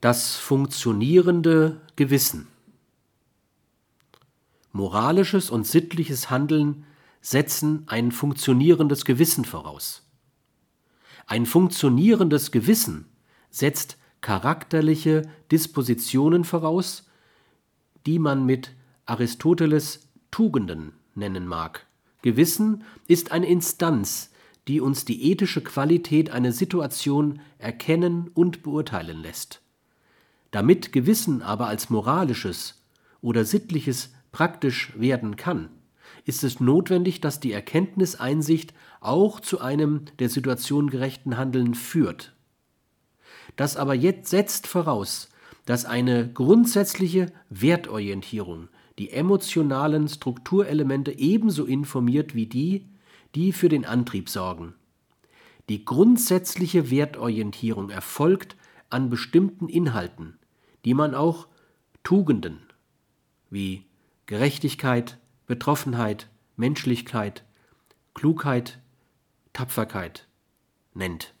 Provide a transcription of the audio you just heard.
Das funktionierende Gewissen. Moralisches und sittliches Handeln setzen ein funktionierendes Gewissen voraus. Ein funktionierendes Gewissen setzt charakterliche Dispositionen voraus, die man mit Aristoteles Tugenden nennen mag. Gewissen ist eine Instanz, die uns die ethische Qualität einer Situation erkennen und beurteilen lässt. Damit Gewissen aber als moralisches oder sittliches praktisch werden kann, ist es notwendig, dass die Erkenntniseinsicht auch zu einem der Situation gerechten Handeln führt. Das aber jetzt setzt voraus, dass eine grundsätzliche Wertorientierung die emotionalen Strukturelemente ebenso informiert wie die, die für den Antrieb sorgen. Die grundsätzliche Wertorientierung erfolgt an bestimmten Inhalten, die man auch Tugenden wie Gerechtigkeit, Betroffenheit, Menschlichkeit, Klugheit, Tapferkeit nennt.